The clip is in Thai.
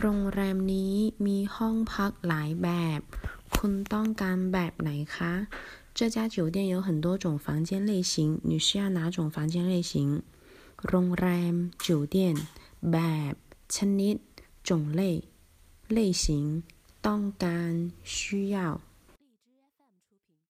โรงแรมนี้มีห้องพักหลายแบบ คุณต้องการแบบไหนคะ这家酒店有很多种房间类型，你需要哪种房间类型？โรงแรม酒店แบบ ชนิด种类类型ต้องการ需要